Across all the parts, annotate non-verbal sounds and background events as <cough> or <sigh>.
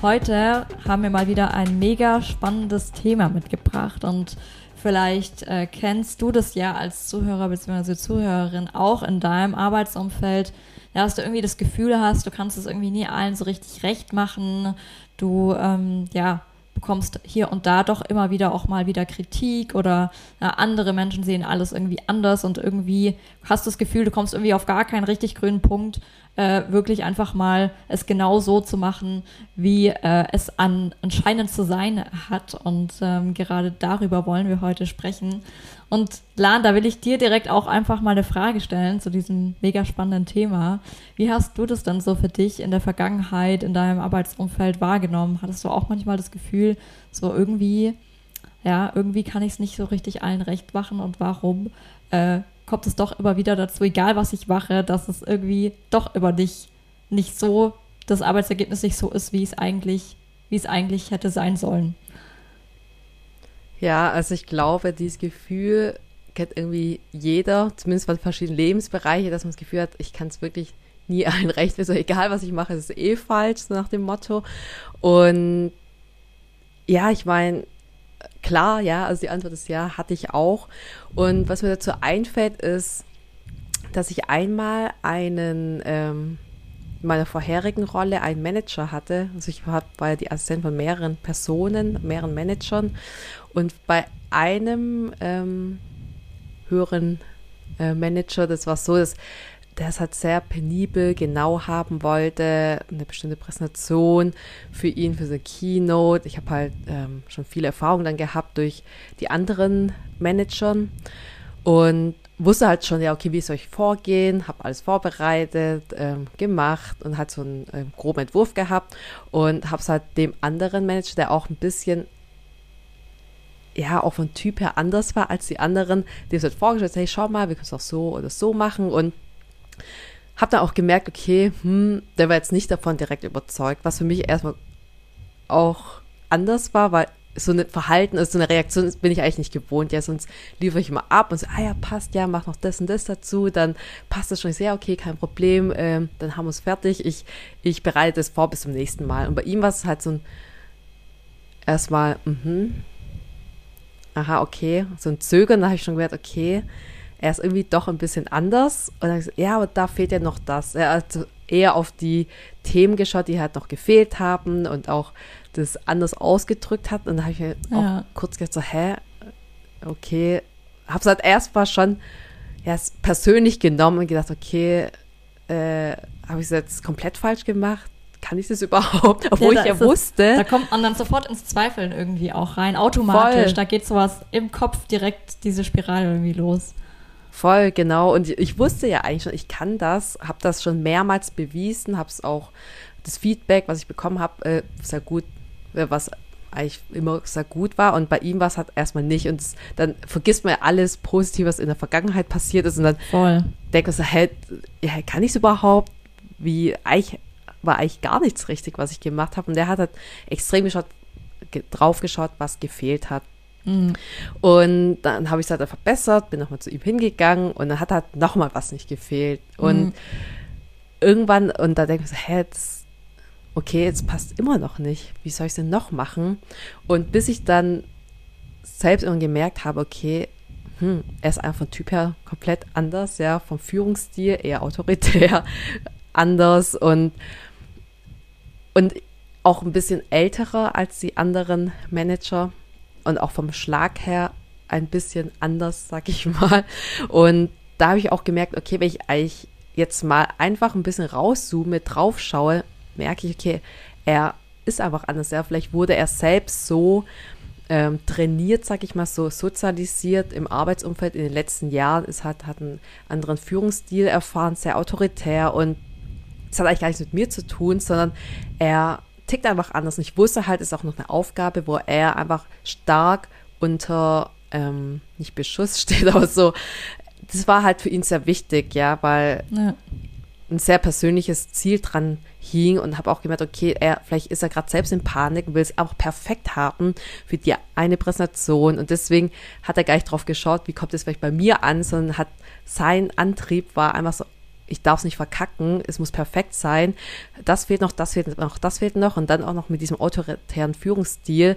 Heute haben wir mal wieder ein mega spannendes Thema mitgebracht und vielleicht äh, kennst du das ja als Zuhörer bzw. Zuhörerin auch in deinem Arbeitsumfeld, dass du irgendwie das Gefühl hast, du kannst es irgendwie nie allen so richtig recht machen, du ähm, ja bekommst hier und da doch immer wieder auch mal wieder Kritik oder ja, andere Menschen sehen alles irgendwie anders und irgendwie hast du das Gefühl, du kommst irgendwie auf gar keinen richtig grünen Punkt, äh, wirklich einfach mal es genau so zu machen, wie äh, es an, anscheinend zu sein hat. Und ähm, gerade darüber wollen wir heute sprechen. Und Lan, da will ich dir direkt auch einfach mal eine Frage stellen zu diesem mega spannenden Thema. Wie hast du das dann so für dich in der Vergangenheit, in deinem Arbeitsumfeld wahrgenommen? Hattest du auch manchmal das Gefühl, so irgendwie, ja, irgendwie kann ich es nicht so richtig allen recht machen und warum äh, kommt es doch immer wieder dazu, egal was ich mache, dass es irgendwie doch über dich nicht so, das Arbeitsergebnis nicht so ist, wie es eigentlich, wie es eigentlich hätte sein sollen. Ja, also ich glaube, dieses Gefühl kennt irgendwie jeder, zumindest von verschiedenen Lebensbereichen, dass man das Gefühl hat, ich kann es wirklich nie <laughs> allen recht, also egal was ich mache, es ist eh falsch, so nach dem Motto. Und ja, ich meine, klar, ja, also die Antwort ist ja, hatte ich auch. Und was mir dazu einfällt, ist, dass ich einmal einen ähm, in meiner vorherigen Rolle einen Manager hatte. Also ich war, war die Assistent von mehreren Personen, mehreren Managern. Und bei einem ähm, höheren äh, Manager, das war so, dass der es halt sehr penibel genau haben wollte, eine bestimmte Präsentation für ihn, für seine Keynote. Ich habe halt ähm, schon viele Erfahrungen dann gehabt durch die anderen Managern und wusste halt schon, ja, okay, wie soll ich vorgehen, habe alles vorbereitet, ähm, gemacht und hat so einen ähm, groben Entwurf gehabt und habe es halt dem anderen Manager, der auch ein bisschen ja, auch von Typ her anders war als die anderen, dem halt vorgestellt, hey, schau mal, wir können es auch so oder so machen und habe dann auch gemerkt, okay, hm, der war jetzt nicht davon direkt überzeugt, was für mich erstmal auch anders war, weil so ein Verhalten, also so eine Reaktion bin ich eigentlich nicht gewohnt. Ja, sonst liefere ich immer ab und so, ah ja, passt, ja, mach noch das und das dazu, dann passt das schon sehr, okay, kein Problem, ähm, dann haben wir es fertig. Ich, ich bereite das vor bis zum nächsten Mal. Und bei ihm war es halt so ein erstmal, mhm, aha, okay, so ein Zögern, da habe ich schon gemerkt, okay, er ist irgendwie doch ein bisschen anders. Und dann gesagt, ja, aber da fehlt ja noch das. Er hat eher auf die Themen geschaut, die halt noch gefehlt haben und auch das anders ausgedrückt hat. Und da habe ich mir ja. auch kurz gedacht, so, hä, okay. Habe es halt erst mal schon ja, persönlich genommen und gedacht, okay, äh, habe ich es jetzt komplett falsch gemacht? kann ich das <laughs> überhaupt? Obwohl ja, ich ja wusste. da kommt man dann sofort ins Zweifeln irgendwie auch rein, automatisch. Voll. Da geht sowas im Kopf direkt diese Spirale irgendwie los. Voll, genau. Und ich wusste ja eigentlich schon, ich kann das, habe das schon mehrmals bewiesen, habe es auch, das Feedback, was ich bekommen habe, äh, sehr gut, äh, was eigentlich immer sehr gut war. Und bei ihm war es halt erstmal nicht. Und dann vergisst man ja alles Positive, was in der Vergangenheit passiert ist. Und dann Voll. denkt man so, hä, ja, kann ich es überhaupt? Wie, eigentlich war eigentlich gar nichts richtig, was ich gemacht habe. Und der hat halt extrem geschaut, drauf geschaut, was gefehlt hat. Mhm. Und dann habe ich es halt verbessert, bin nochmal zu ihm hingegangen und dann hat halt nochmal was nicht gefehlt. Und mhm. irgendwann, und da denke ich so, hä, das, okay, jetzt passt immer noch nicht. Wie soll ich es denn noch machen? Und bis ich dann selbst irgendwann gemerkt habe, okay, hm, er ist einfach von Typ her komplett anders, ja, vom Führungsstil eher autoritär <laughs> anders und, und auch ein bisschen älterer als die anderen Manager und auch vom Schlag her ein bisschen anders, sag ich mal. Und da habe ich auch gemerkt, okay, wenn ich eigentlich jetzt mal einfach ein bisschen rauszoome, drauf schaue, merke ich, okay, er ist einfach anders. Ja, vielleicht wurde er selbst so ähm, trainiert, sag ich mal, so sozialisiert im Arbeitsumfeld in den letzten Jahren. Es hat, hat einen anderen Führungsstil erfahren, sehr autoritär und es hat eigentlich gar nichts mit mir zu tun, sondern er tickt einfach anders. Und ich wusste halt, es ist auch noch eine Aufgabe, wo er einfach stark unter, ähm, nicht Beschuss <laughs> steht, aber so, das war halt für ihn sehr wichtig, ja, weil ja. ein sehr persönliches Ziel dran hing und habe auch gemerkt, okay, er, vielleicht ist er gerade selbst in Panik und will es auch perfekt haben für die eine Präsentation und deswegen hat er gar nicht drauf geschaut, wie kommt es vielleicht bei mir an, sondern hat sein Antrieb war einfach so, ich darf es nicht verkacken, es muss perfekt sein. Das fehlt noch, das fehlt noch, das fehlt noch. Und dann auch noch mit diesem autoritären Führungsstil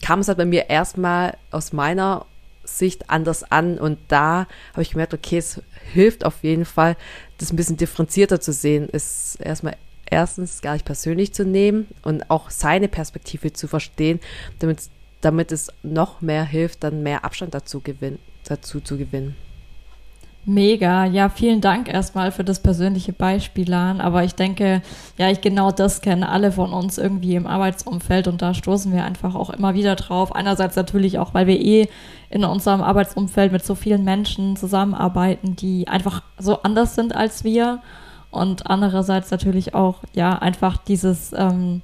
kam es halt bei mir erstmal aus meiner Sicht anders an. Und da habe ich gemerkt, okay, es hilft auf jeden Fall, das ein bisschen differenzierter zu sehen. Es erstmal erstens gar nicht persönlich zu nehmen und auch seine Perspektive zu verstehen, damit, damit es noch mehr hilft, dann mehr Abstand dazu, gewinn, dazu zu gewinnen. Mega, ja, vielen Dank erstmal für das persönliche Beispiel, Lan. Aber ich denke, ja, ich genau das kenne alle von uns irgendwie im Arbeitsumfeld und da stoßen wir einfach auch immer wieder drauf. Einerseits natürlich auch, weil wir eh in unserem Arbeitsumfeld mit so vielen Menschen zusammenarbeiten, die einfach so anders sind als wir. Und andererseits natürlich auch, ja, einfach dieses, ähm,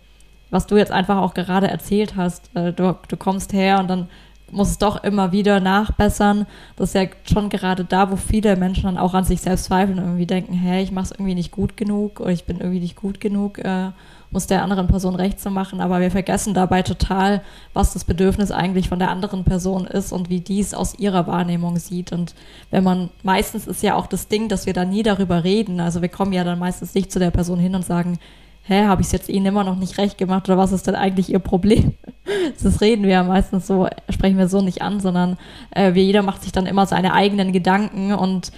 was du jetzt einfach auch gerade erzählt hast. Äh, du, du kommst her und dann muss es doch immer wieder nachbessern. Das ist ja schon gerade da, wo viele Menschen dann auch an sich selbst zweifeln und irgendwie denken, hey, ich mache es irgendwie nicht gut genug oder ich bin irgendwie nicht gut genug, äh, muss der anderen Person recht zu machen. Aber wir vergessen dabei total, was das Bedürfnis eigentlich von der anderen Person ist und wie dies aus ihrer Wahrnehmung sieht. Und wenn man, meistens ist ja auch das Ding, dass wir da nie darüber reden. Also wir kommen ja dann meistens nicht zu der Person hin und sagen, hä, habe ich es jetzt Ihnen immer noch nicht recht gemacht oder was ist denn eigentlich Ihr Problem? <laughs> Das reden wir ja meistens so, sprechen wir so nicht an, sondern äh, wir, jeder macht sich dann immer seine eigenen Gedanken und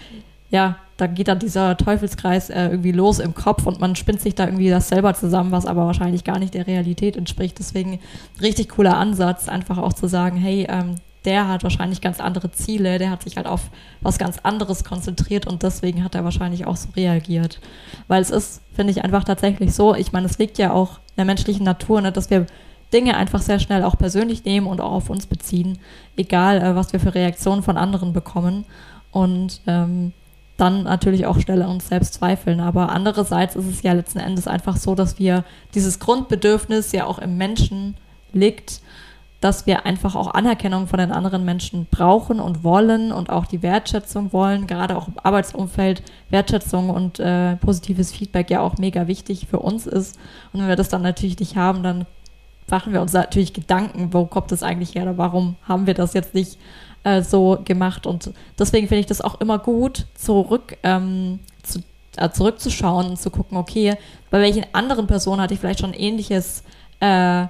ja, da geht dann dieser Teufelskreis äh, irgendwie los im Kopf und man spinnt sich da irgendwie das selber zusammen, was aber wahrscheinlich gar nicht der Realität entspricht. Deswegen richtig cooler Ansatz, einfach auch zu sagen, hey, ähm, der hat wahrscheinlich ganz andere Ziele, der hat sich halt auf was ganz anderes konzentriert und deswegen hat er wahrscheinlich auch so reagiert. Weil es ist, finde ich, einfach tatsächlich so, ich meine, es liegt ja auch in der menschlichen Natur, ne, dass wir Dinge einfach sehr schnell auch persönlich nehmen und auch auf uns beziehen, egal äh, was wir für Reaktionen von anderen bekommen. Und ähm, dann natürlich auch schneller uns selbst zweifeln. Aber andererseits ist es ja letzten Endes einfach so, dass wir dieses Grundbedürfnis ja auch im Menschen liegt, dass wir einfach auch Anerkennung von den anderen Menschen brauchen und wollen und auch die Wertschätzung wollen, gerade auch im Arbeitsumfeld Wertschätzung und äh, positives Feedback ja auch mega wichtig für uns ist. Und wenn wir das dann natürlich nicht haben, dann machen wir uns natürlich Gedanken, wo kommt das eigentlich her oder warum haben wir das jetzt nicht äh, so gemacht. Und deswegen finde ich das auch immer gut, zurück ähm, zu, äh, zurückzuschauen und zu gucken, okay, bei welchen anderen Personen hatte ich vielleicht schon ähnliches äh,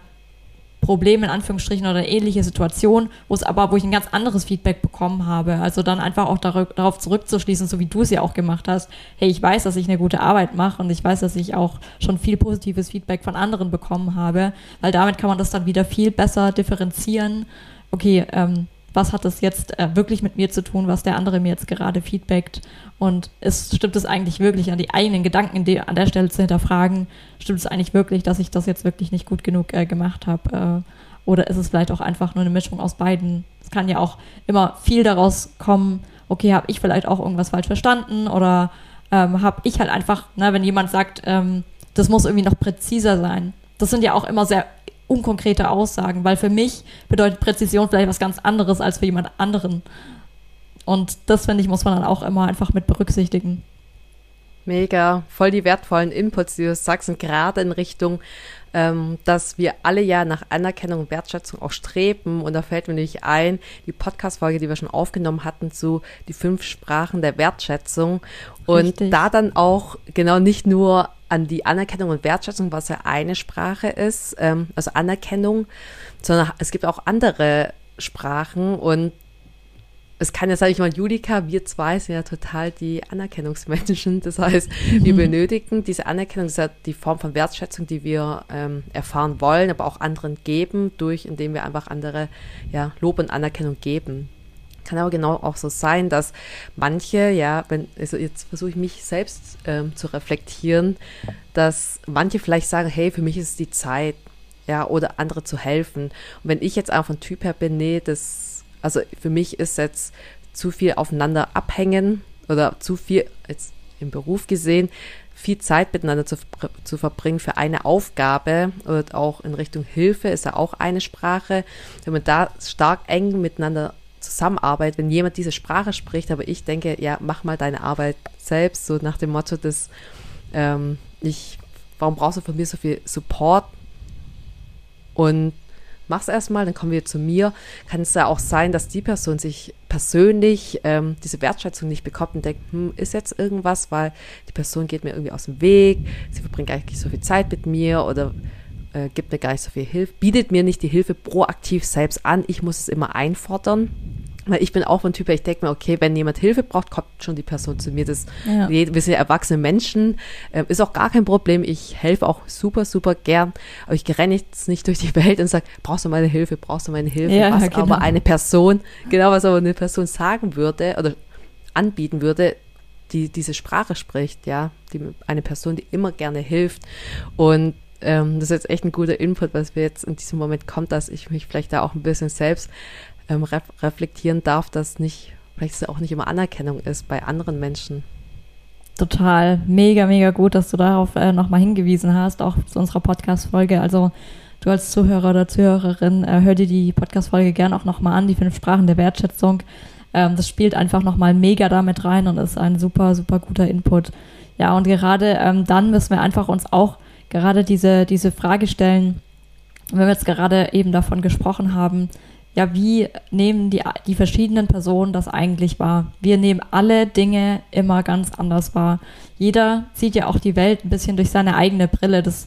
Problem in Anführungsstrichen oder ähnliche Situation, wo es aber, wo ich ein ganz anderes Feedback bekommen habe. Also dann einfach auch darauf zurückzuschließen, so wie du es ja auch gemacht hast. Hey, ich weiß, dass ich eine gute Arbeit mache und ich weiß, dass ich auch schon viel positives Feedback von anderen bekommen habe, weil damit kann man das dann wieder viel besser differenzieren. Okay, ähm, was hat das jetzt äh, wirklich mit mir zu tun, was der andere mir jetzt gerade feedbackt und ist, stimmt es eigentlich wirklich an die eigenen Gedanken die, an der Stelle zu hinterfragen, stimmt es eigentlich wirklich, dass ich das jetzt wirklich nicht gut genug äh, gemacht habe äh, oder ist es vielleicht auch einfach nur eine Mischung aus beiden. Es kann ja auch immer viel daraus kommen, okay, habe ich vielleicht auch irgendwas falsch verstanden oder ähm, habe ich halt einfach, ne, wenn jemand sagt, ähm, das muss irgendwie noch präziser sein. Das sind ja auch immer sehr unkonkrete Aussagen, weil für mich bedeutet Präzision vielleicht was ganz anderes als für jemand anderen. Und das, finde ich, muss man dann auch immer einfach mit berücksichtigen. Mega, voll die wertvollen Inputs, die du sagst, und gerade in Richtung, ähm, dass wir alle ja nach Anerkennung und Wertschätzung auch streben. Und da fällt mir nämlich ein, die Podcast-Folge, die wir schon aufgenommen hatten, zu die fünf Sprachen der Wertschätzung. Und Richtig. da dann auch genau nicht nur an die Anerkennung und Wertschätzung, was ja eine Sprache ist, ähm, also Anerkennung, sondern es gibt auch andere Sprachen und es kann ja, sage ich mal, Julika, wir zwei sind ja total die Anerkennungsmenschen. Das heißt, wir mhm. benötigen diese Anerkennung, das ist ja die Form von Wertschätzung, die wir ähm, erfahren wollen, aber auch anderen geben, durch, indem wir einfach andere ja, Lob und Anerkennung geben. Kann aber genau auch so sein, dass manche, ja, wenn, also jetzt versuche ich mich selbst ähm, zu reflektieren, dass manche vielleicht sagen, hey, für mich ist die Zeit, ja, oder andere zu helfen. Und wenn ich jetzt auch von Typ her bin, nee, das, also für mich ist jetzt zu viel aufeinander abhängen oder zu viel, jetzt im Beruf gesehen, viel Zeit miteinander zu, zu verbringen für eine Aufgabe und auch in Richtung Hilfe ist ja auch eine Sprache. Wenn man da stark eng miteinander zusammenarbeitet, wenn jemand diese Sprache spricht, aber ich denke, ja, mach mal deine Arbeit selbst, so nach dem Motto, dass ähm, ich, warum brauchst du von mir so viel Support? Und mach's erstmal, dann kommen wir zu mir. Kann es ja auch sein, dass die Person sich persönlich ähm, diese Wertschätzung nicht bekommt und denkt, hm, ist jetzt irgendwas, weil die Person geht mir irgendwie aus dem Weg, sie verbringt nicht so viel Zeit mit mir oder äh, gibt mir gar nicht so viel Hilfe, bietet mir nicht die Hilfe proaktiv selbst an, ich muss es immer einfordern. Weil ich bin auch ein Typ, ich denke mir, okay, wenn jemand Hilfe braucht, kommt schon die Person zu mir. Das, ja. Wir sind ja erwachsene Menschen, äh, ist auch gar kein Problem. Ich helfe auch super, super gern. Aber ich renne jetzt nicht durch die Welt und sage, brauchst du meine Hilfe, brauchst du meine Hilfe? Ja, was genau. aber eine Person, genau was aber eine Person sagen würde oder anbieten würde, die diese Sprache spricht, ja, die, eine Person, die immer gerne hilft. Und ähm, das ist jetzt echt ein guter Input, was mir jetzt in diesem Moment kommt, dass ich mich vielleicht da auch ein bisschen selbst ähm, ref reflektieren darf, dass nicht, vielleicht es auch nicht immer Anerkennung ist bei anderen Menschen. Total, mega, mega gut, dass du darauf äh, nochmal hingewiesen hast, auch zu unserer Podcast-Folge. Also du als Zuhörer oder Zuhörerin, äh, hör dir die Podcast-Folge gern auch nochmal an, die fünf Sprachen der Wertschätzung. Ähm, das spielt einfach nochmal mega damit rein und ist ein super, super guter Input. Ja, und gerade ähm, dann müssen wir einfach uns auch gerade diese, diese Frage stellen, wenn wir jetzt gerade eben davon gesprochen haben, ja, wie nehmen die, die verschiedenen Personen das eigentlich wahr? Wir nehmen alle Dinge immer ganz anders wahr. Jeder sieht ja auch die Welt ein bisschen durch seine eigene Brille. Das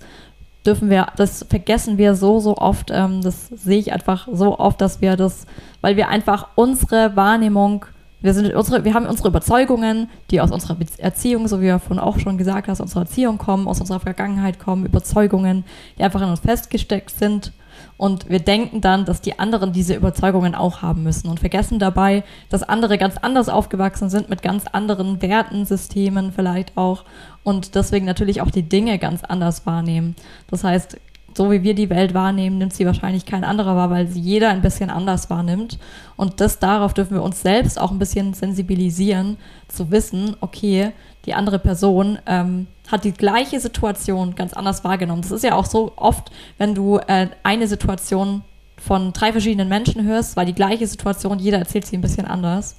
dürfen wir, das vergessen wir so, so oft. Ähm, das sehe ich einfach so oft, dass wir das, weil wir einfach unsere Wahrnehmung, wir sind unsere, wir haben unsere Überzeugungen, die aus unserer Erziehung, so wie wir vorhin auch schon gesagt hast, aus unserer Erziehung kommen, aus unserer Vergangenheit kommen, Überzeugungen, die einfach in uns festgesteckt sind und wir denken dann, dass die anderen diese Überzeugungen auch haben müssen und vergessen dabei, dass andere ganz anders aufgewachsen sind, mit ganz anderen Werten, Systemen vielleicht auch und deswegen natürlich auch die Dinge ganz anders wahrnehmen. Das heißt, so wie wir die Welt wahrnehmen, nimmt sie wahrscheinlich kein anderer wahr, weil sie jeder ein bisschen anders wahrnimmt. Und das darauf dürfen wir uns selbst auch ein bisschen sensibilisieren, zu wissen, okay, die andere Person ähm, hat die gleiche Situation ganz anders wahrgenommen. Das ist ja auch so oft, wenn du äh, eine Situation von drei verschiedenen Menschen hörst, weil die gleiche Situation, jeder erzählt sie ein bisschen anders.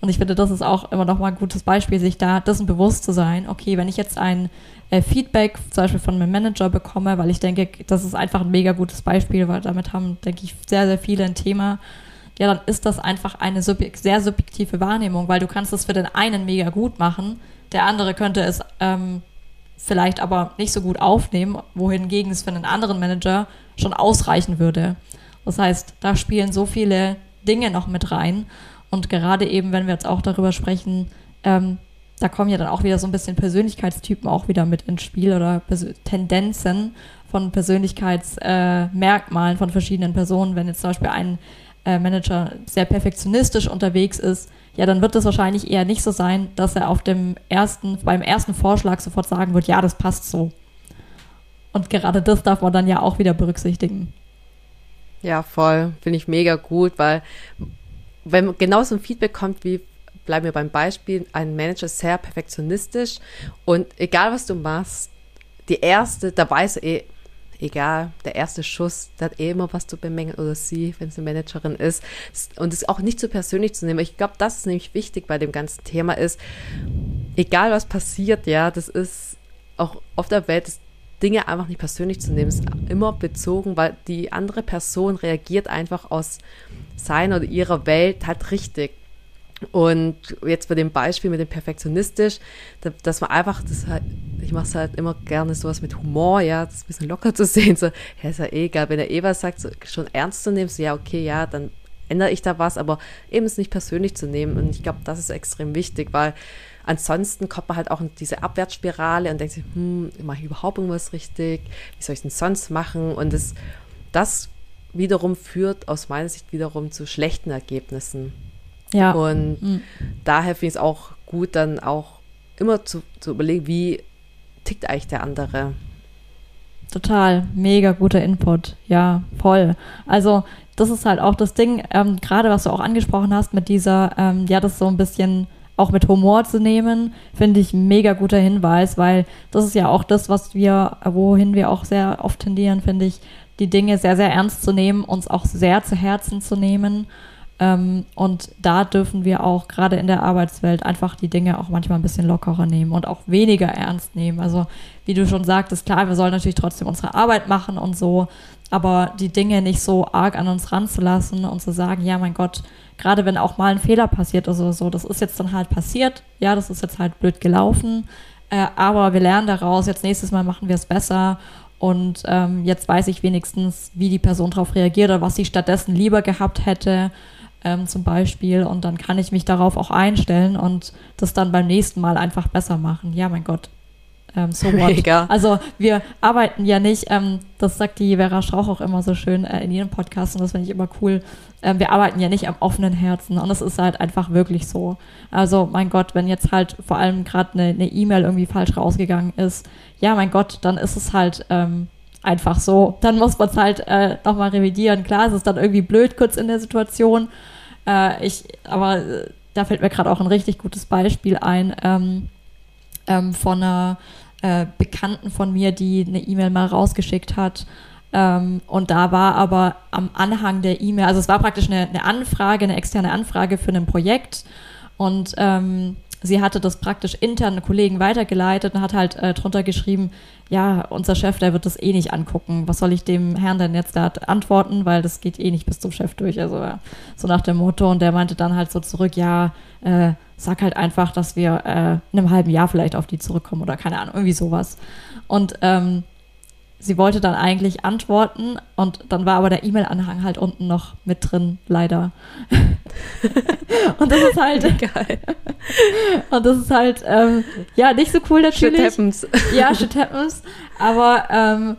Und ich finde, das ist auch immer noch mal ein gutes Beispiel, sich da dessen bewusst zu sein. Okay, wenn ich jetzt ein äh, Feedback zum Beispiel von meinem Manager bekomme, weil ich denke, das ist einfach ein mega gutes Beispiel, weil damit haben, denke ich, sehr, sehr viele ein Thema. Ja, dann ist das einfach eine subjek sehr subjektive Wahrnehmung, weil du kannst es für den einen mega gut machen, der andere könnte es ähm, vielleicht aber nicht so gut aufnehmen, wohingegen es für einen anderen Manager schon ausreichen würde. Das heißt, da spielen so viele Dinge noch mit rein. Und gerade eben, wenn wir jetzt auch darüber sprechen, ähm, da kommen ja dann auch wieder so ein bisschen Persönlichkeitstypen auch wieder mit ins Spiel oder Pers Tendenzen von Persönlichkeitsmerkmalen äh, von verschiedenen Personen. Wenn jetzt zum Beispiel ein äh, Manager sehr perfektionistisch unterwegs ist, ja, dann wird es wahrscheinlich eher nicht so sein, dass er auf dem ersten, beim ersten Vorschlag sofort sagen wird, ja, das passt so. Und gerade das darf man dann ja auch wieder berücksichtigen. Ja, voll. Finde ich mega gut, weil wenn genau so ein Feedback kommt, wie bleiben wir beim Beispiel, ein Manager ist sehr perfektionistisch und egal was du machst, die erste, da weiß er eh, egal, der erste Schuss, der hat eh immer was zu bemängeln oder sie, wenn es eine Managerin ist. Und es auch nicht so persönlich zu nehmen. Ich glaube, das ist nämlich wichtig bei dem ganzen Thema ist, egal was passiert, ja, das ist auch auf der Welt, das Dinge einfach nicht persönlich zu nehmen, ist immer bezogen, weil die andere Person reagiert einfach aus seiner oder ihrer Welt halt richtig. Und jetzt bei dem Beispiel mit dem Perfektionistisch, dass man einfach, das halt, ich mache es halt immer gerne sowas mit Humor, ja, das ein bisschen locker zu <laughs> sehen, so, ja, ist ja eh egal, wenn er eh was sagt, so, schon ernst zu nehmen, so, ja, okay, ja, dann ändere ich da was, aber eben es nicht persönlich zu nehmen. Und ich glaube, das ist extrem wichtig, weil ansonsten kommt man halt auch in diese Abwärtsspirale und denkt sich, hm, mache ich überhaupt irgendwas richtig? Wie soll ich es denn sonst machen? Und das, das wiederum führt aus meiner Sicht wiederum zu schlechten Ergebnissen. Ja. Und mhm. daher finde ich es auch gut, dann auch immer zu, zu überlegen, wie tickt eigentlich der andere. Total, mega guter Input. Ja, voll. Also das ist halt auch das Ding, ähm, gerade was du auch angesprochen hast mit dieser, ähm, ja, das so ein bisschen auch mit Humor zu nehmen, finde ich mega guter Hinweis, weil das ist ja auch das, was wir, wohin wir auch sehr oft tendieren, finde ich, die Dinge sehr, sehr ernst zu nehmen, uns auch sehr zu Herzen zu nehmen. Ähm, und da dürfen wir auch gerade in der Arbeitswelt einfach die Dinge auch manchmal ein bisschen lockerer nehmen und auch weniger ernst nehmen. Also wie du schon sagtest, klar, wir sollen natürlich trotzdem unsere Arbeit machen und so, aber die Dinge nicht so arg an uns ranzulassen und zu sagen, ja, mein Gott, gerade wenn auch mal ein Fehler passiert oder so, das ist jetzt dann halt passiert, ja, das ist jetzt halt blöd gelaufen, äh, aber wir lernen daraus, jetzt nächstes Mal machen wir es besser und ähm, jetzt weiß ich wenigstens, wie die Person darauf reagiert oder was sie stattdessen lieber gehabt hätte, ähm, zum Beispiel. Und dann kann ich mich darauf auch einstellen und das dann beim nächsten Mal einfach besser machen. Ja, mein Gott, ähm, so <laughs> what. Mega. Also wir arbeiten ja nicht, ähm, das sagt die Vera Strauch auch immer so schön äh, in ihren Podcasts und das finde ich immer cool. Ähm, wir arbeiten ja nicht am offenen Herzen und das ist halt einfach wirklich so. Also mein Gott, wenn jetzt halt vor allem gerade eine E-Mail irgendwie falsch rausgegangen ist, ja mein Gott, dann ist es halt ähm, einfach so. Dann muss man es halt äh, nochmal revidieren. Klar, es ist dann irgendwie blöd kurz in der Situation. Äh, ich, aber äh, da fällt mir gerade auch ein richtig gutes Beispiel ein ähm, ähm, von einer äh, Bekannten von mir, die eine E-Mail mal rausgeschickt hat. Ähm, und da war aber am Anhang der E-Mail, also es war praktisch eine, eine, Anfrage, eine externe Anfrage für ein Projekt. Und ähm, sie hatte das praktisch intern Kollegen weitergeleitet und hat halt äh, drunter geschrieben, ja, unser Chef, der wird das eh nicht angucken. Was soll ich dem Herrn denn jetzt da antworten? Weil das geht eh nicht bis zum Chef durch. Also so nach dem Motto. Und der meinte dann halt so zurück, ja, äh, sag halt einfach, dass wir äh, in einem halben Jahr vielleicht auf die zurückkommen oder keine Ahnung, irgendwie sowas. Und ähm, sie wollte dann eigentlich antworten und dann war aber der E-Mail-Anhang halt unten noch mit drin, leider. <laughs> und das ist halt <laughs> geil. <laughs> und das ist halt ähm, ja nicht so cool natürlich. Shit happens. ja, shit happens. Aber ähm,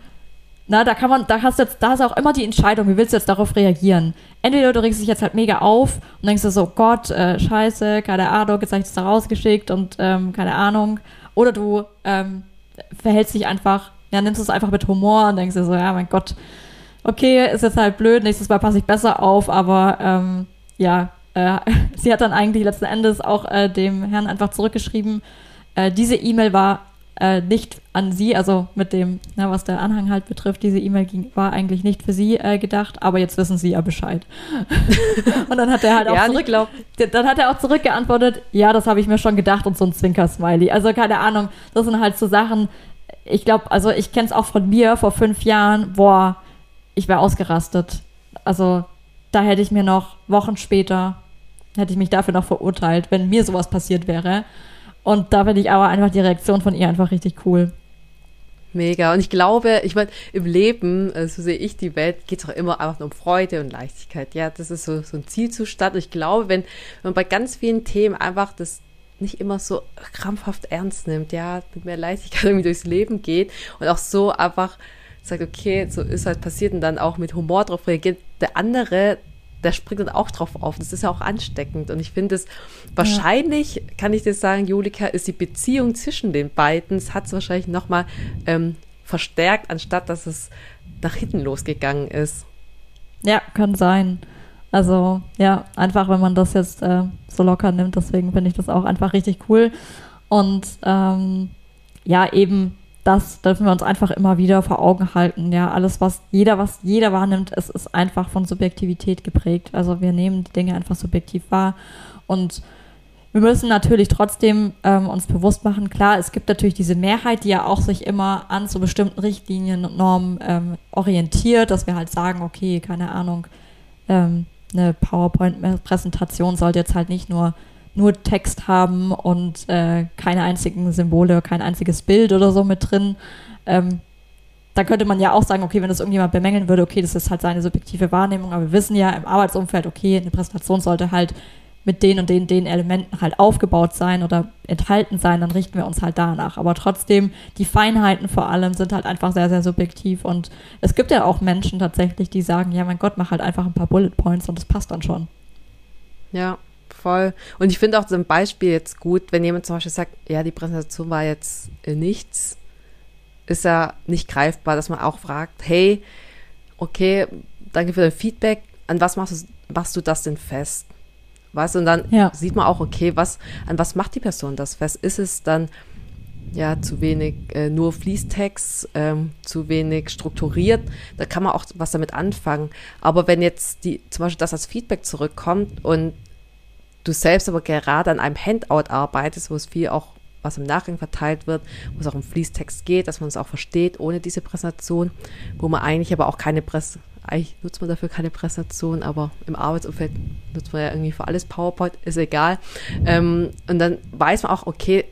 na, da kann man, da hast du jetzt, da ist auch immer die Entscheidung, wie willst du jetzt darauf reagieren? Entweder du regst dich jetzt halt mega auf und denkst dir so, Gott, äh, scheiße, keine Ahnung, jetzt habe ich das da rausgeschickt und ähm, keine Ahnung. Oder du ähm, verhältst dich einfach, ja, nimmst es einfach mit Humor und denkst dir so, ja, mein Gott, okay, ist jetzt halt blöd, nächstes Mal passe ich besser auf, aber ähm, ja, äh, <laughs> sie hat dann eigentlich letzten Endes auch äh, dem Herrn einfach zurückgeschrieben, äh, diese E-Mail war äh, nicht an sie, also mit dem, na, was der Anhang halt betrifft, diese E-Mail war eigentlich nicht für sie äh, gedacht, aber jetzt wissen sie ja Bescheid. <laughs> und dann hat er halt auch ja, zurück, dann hat er auch zurückgeantwortet, ja, das habe ich mir schon gedacht und so ein Zwinker-Smiley. Also keine Ahnung, das sind halt so Sachen, ich glaube, also ich kenne es auch von mir vor fünf Jahren, boah, ich wäre ausgerastet. Also da hätte ich mir noch Wochen später, hätte ich mich dafür noch verurteilt, wenn mir sowas passiert wäre. Und da finde ich aber einfach die Reaktion von ihr einfach richtig cool. Mega. Und ich glaube, ich meine, im Leben, äh, so sehe ich die Welt, geht es auch immer einfach nur um Freude und Leichtigkeit. Ja, das ist so, so ein Zielzustand. Und ich glaube, wenn, wenn man bei ganz vielen Themen einfach das nicht immer so krampfhaft ernst nimmt, ja, mit mehr Leichtigkeit <laughs> irgendwie durchs Leben geht und auch so einfach sagt, okay, so ist halt passiert und dann auch mit Humor drauf reagiert, der andere der springt dann auch drauf auf. Das ist ja auch ansteckend. Und ich finde es wahrscheinlich, ja. kann ich dir sagen, Julika, ist die Beziehung zwischen den beiden, es hat es wahrscheinlich nochmal ähm, verstärkt, anstatt dass es nach hinten losgegangen ist. Ja, kann sein. Also ja, einfach wenn man das jetzt äh, so locker nimmt, deswegen finde ich das auch einfach richtig cool. Und ähm, ja, eben das dürfen wir uns einfach immer wieder vor Augen halten. Ja, alles, was jeder, was jeder wahrnimmt, es ist einfach von Subjektivität geprägt. Also wir nehmen die Dinge einfach subjektiv wahr und wir müssen natürlich trotzdem ähm, uns bewusst machen, klar, es gibt natürlich diese Mehrheit, die ja auch sich immer an so bestimmten Richtlinien und Normen ähm, orientiert, dass wir halt sagen, okay, keine Ahnung, ähm, eine PowerPoint-Präsentation sollte jetzt halt nicht nur nur Text haben und äh, keine einzigen Symbole, kein einziges Bild oder so mit drin. Ähm, da könnte man ja auch sagen, okay, wenn das irgendjemand bemängeln würde, okay, das ist halt seine subjektive Wahrnehmung, aber wir wissen ja im Arbeitsumfeld, okay, eine Präsentation sollte halt mit den und den, den Elementen halt aufgebaut sein oder enthalten sein, dann richten wir uns halt danach. Aber trotzdem, die Feinheiten vor allem sind halt einfach sehr, sehr subjektiv und es gibt ja auch Menschen tatsächlich, die sagen, ja, mein Gott, mach halt einfach ein paar Bullet Points und das passt dann schon. Ja, voll. Und ich finde auch so ein Beispiel jetzt gut, wenn jemand zum Beispiel sagt, ja, die Präsentation war jetzt nichts, ist ja nicht greifbar, dass man auch fragt, hey, okay, danke für dein Feedback, an was machst du, machst du das denn fest? Was und dann ja. sieht man auch, okay, was, an was macht die Person das fest? Ist es dann ja zu wenig äh, nur Fließtext, ähm, zu wenig strukturiert, da kann man auch was damit anfangen. Aber wenn jetzt die, zum Beispiel das als Feedback zurückkommt und du selbst aber gerade an einem Handout arbeitest, wo es viel auch was im Nachgang verteilt wird, wo es auch um Fließtext geht, dass man es auch versteht ohne diese Präsentation, wo man eigentlich aber auch keine Presse, eigentlich nutzt man dafür keine Präsentation, aber im Arbeitsumfeld nutzt man ja irgendwie für alles PowerPoint, ist egal. Ähm, und dann weiß man auch, okay,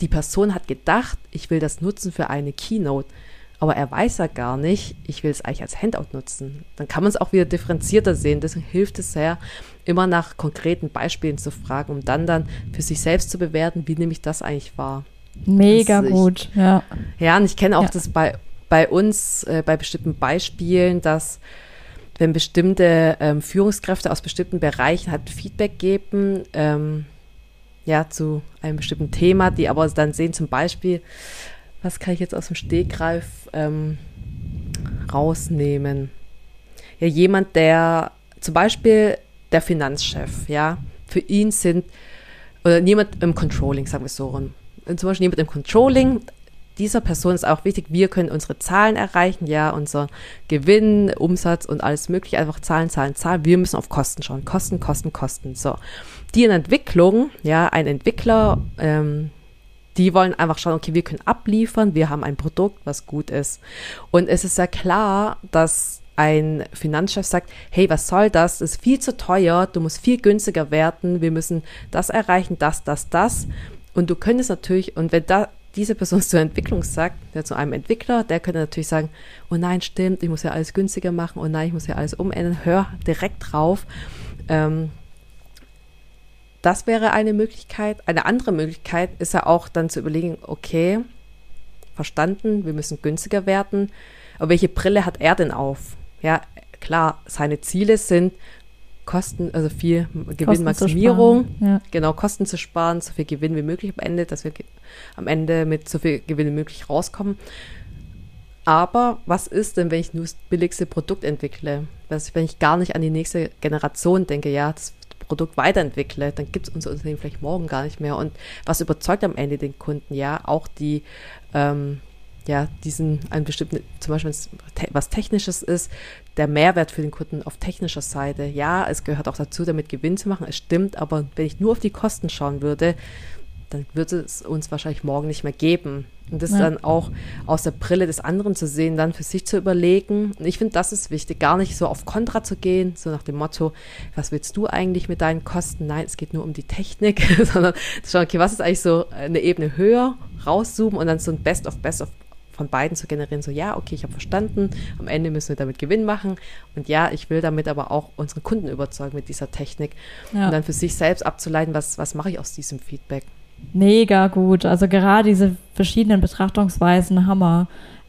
die Person hat gedacht, ich will das nutzen für eine Keynote, aber er weiß ja gar nicht, ich will es eigentlich als Handout nutzen. Dann kann man es auch wieder differenzierter sehen. Deswegen hilft es sehr, immer nach konkreten Beispielen zu fragen, um dann dann für sich selbst zu bewerten, wie nehme ich das eigentlich wahr. Mega ich, gut, ja. Ja, und ich kenne auch ja. das bei, bei uns, äh, bei bestimmten Beispielen, dass wenn bestimmte ähm, Führungskräfte aus bestimmten Bereichen halt Feedback geben, ähm, ja, zu einem bestimmten Thema, die aber dann sehen zum Beispiel, was kann ich jetzt aus dem Stegreif ähm, rausnehmen? Ja, jemand, der zum Beispiel der Finanzchef, ja, für ihn sind, oder niemand im Controlling, sagen wir so rum. Zum Beispiel jemand im Controlling, dieser Person ist auch wichtig, wir können unsere Zahlen erreichen, ja, unser Gewinn, Umsatz und alles mögliche, einfach Zahlen, Zahlen, Zahlen. Wir müssen auf Kosten schauen. Kosten, Kosten, Kosten. So. Die in Entwicklung, ja, ein Entwickler, ähm, die wollen einfach schauen, okay, wir können abliefern, wir haben ein Produkt, was gut ist. Und es ist ja klar, dass ein Finanzchef sagt, hey, was soll das? Das ist viel zu teuer, du musst viel günstiger werden, wir müssen das erreichen, das, das, das. Und du könntest natürlich, und wenn da diese Person <laughs> zur Entwicklung sagt, der zu einem Entwickler, der könnte natürlich sagen, oh nein, stimmt, ich muss ja alles günstiger machen, oh nein, ich muss ja alles umändern, hör direkt drauf. Ähm, das wäre eine Möglichkeit. Eine andere Möglichkeit ist ja auch dann zu überlegen, okay, verstanden, wir müssen günstiger werden, aber welche Brille hat er denn auf? Ja, klar, seine Ziele sind Kosten, also viel Gewinnmaximierung, ja. genau, Kosten zu sparen, so viel Gewinn wie möglich am Ende, dass wir am Ende mit so viel Gewinn wie möglich rauskommen. Aber was ist denn, wenn ich nur das billigste Produkt entwickle? Was, wenn ich gar nicht an die nächste Generation denke, ja, das Produkt weiterentwickle, dann gibt es unser Unternehmen vielleicht morgen gar nicht mehr. Und was überzeugt am Ende den Kunden? Ja, auch die, ähm, ja, diesen, einen bestimmten, zum Beispiel was Technisches ist, der Mehrwert für den Kunden auf technischer Seite. Ja, es gehört auch dazu, damit Gewinn zu machen. Es stimmt, aber wenn ich nur auf die Kosten schauen würde, dann würde es uns wahrscheinlich morgen nicht mehr geben. Und das ja. dann auch aus der Brille des anderen zu sehen, dann für sich zu überlegen. Und ich finde, das ist wichtig, gar nicht so auf Kontra zu gehen, so nach dem Motto, was willst du eigentlich mit deinen Kosten? Nein, es geht nur um die Technik, <laughs> sondern zu schauen, okay, was ist eigentlich so eine Ebene höher, rauszoomen und dann so ein Best of Best of von beiden zu generieren, so ja, okay, ich habe verstanden, am Ende müssen wir damit Gewinn machen und ja, ich will damit aber auch unsere Kunden überzeugen mit dieser Technik ja. und dann für sich selbst abzuleiten, was, was mache ich aus diesem Feedback. Mega gut. Also gerade diese verschiedenen Betrachtungsweisen, Hammer.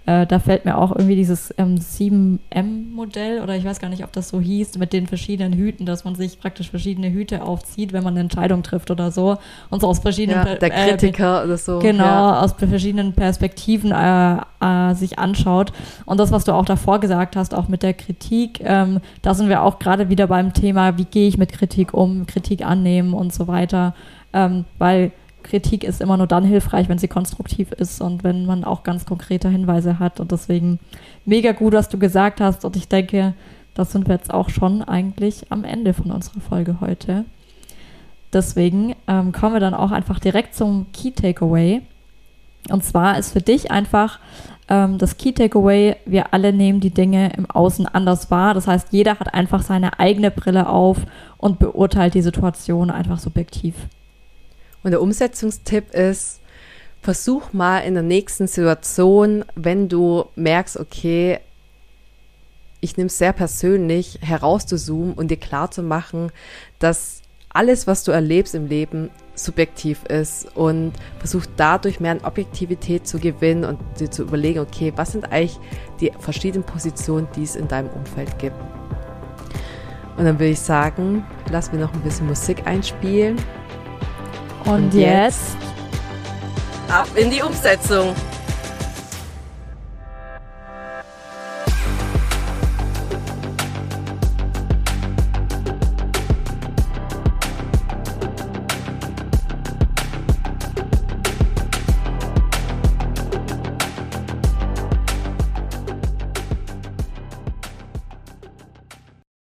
Äh, da fällt mir auch irgendwie dieses ähm, 7M-Modell oder ich weiß gar nicht, ob das so hieß, mit den verschiedenen Hüten, dass man sich praktisch verschiedene Hüte aufzieht, wenn man eine Entscheidung trifft oder so. Und so aus verschiedenen ja, Der Kritiker äh, oder so. Genau, ja. aus verschiedenen Perspektiven äh, äh, sich anschaut. Und das, was du auch davor gesagt hast, auch mit der Kritik, ähm, da sind wir auch gerade wieder beim Thema, wie gehe ich mit Kritik um, Kritik annehmen und so weiter. Ähm, weil Kritik ist immer nur dann hilfreich, wenn sie konstruktiv ist und wenn man auch ganz konkrete Hinweise hat. Und deswegen mega gut, was du gesagt hast. Und ich denke, das sind wir jetzt auch schon eigentlich am Ende von unserer Folge heute. Deswegen ähm, kommen wir dann auch einfach direkt zum Key Takeaway. Und zwar ist für dich einfach ähm, das Key Takeaway, wir alle nehmen die Dinge im Außen anders wahr. Das heißt, jeder hat einfach seine eigene Brille auf und beurteilt die Situation einfach subjektiv. Und der Umsetzungstipp ist, versuch mal in der nächsten Situation, wenn du merkst, okay, ich nehme es sehr persönlich, herauszuzoomen und dir klarzumachen, dass alles, was du erlebst im Leben, subjektiv ist und versuch dadurch mehr an Objektivität zu gewinnen und dir zu überlegen, okay, was sind eigentlich die verschiedenen Positionen, die es in deinem Umfeld gibt. Und dann würde ich sagen, lass mir noch ein bisschen Musik einspielen und, Und jetzt ab in die Umsetzung.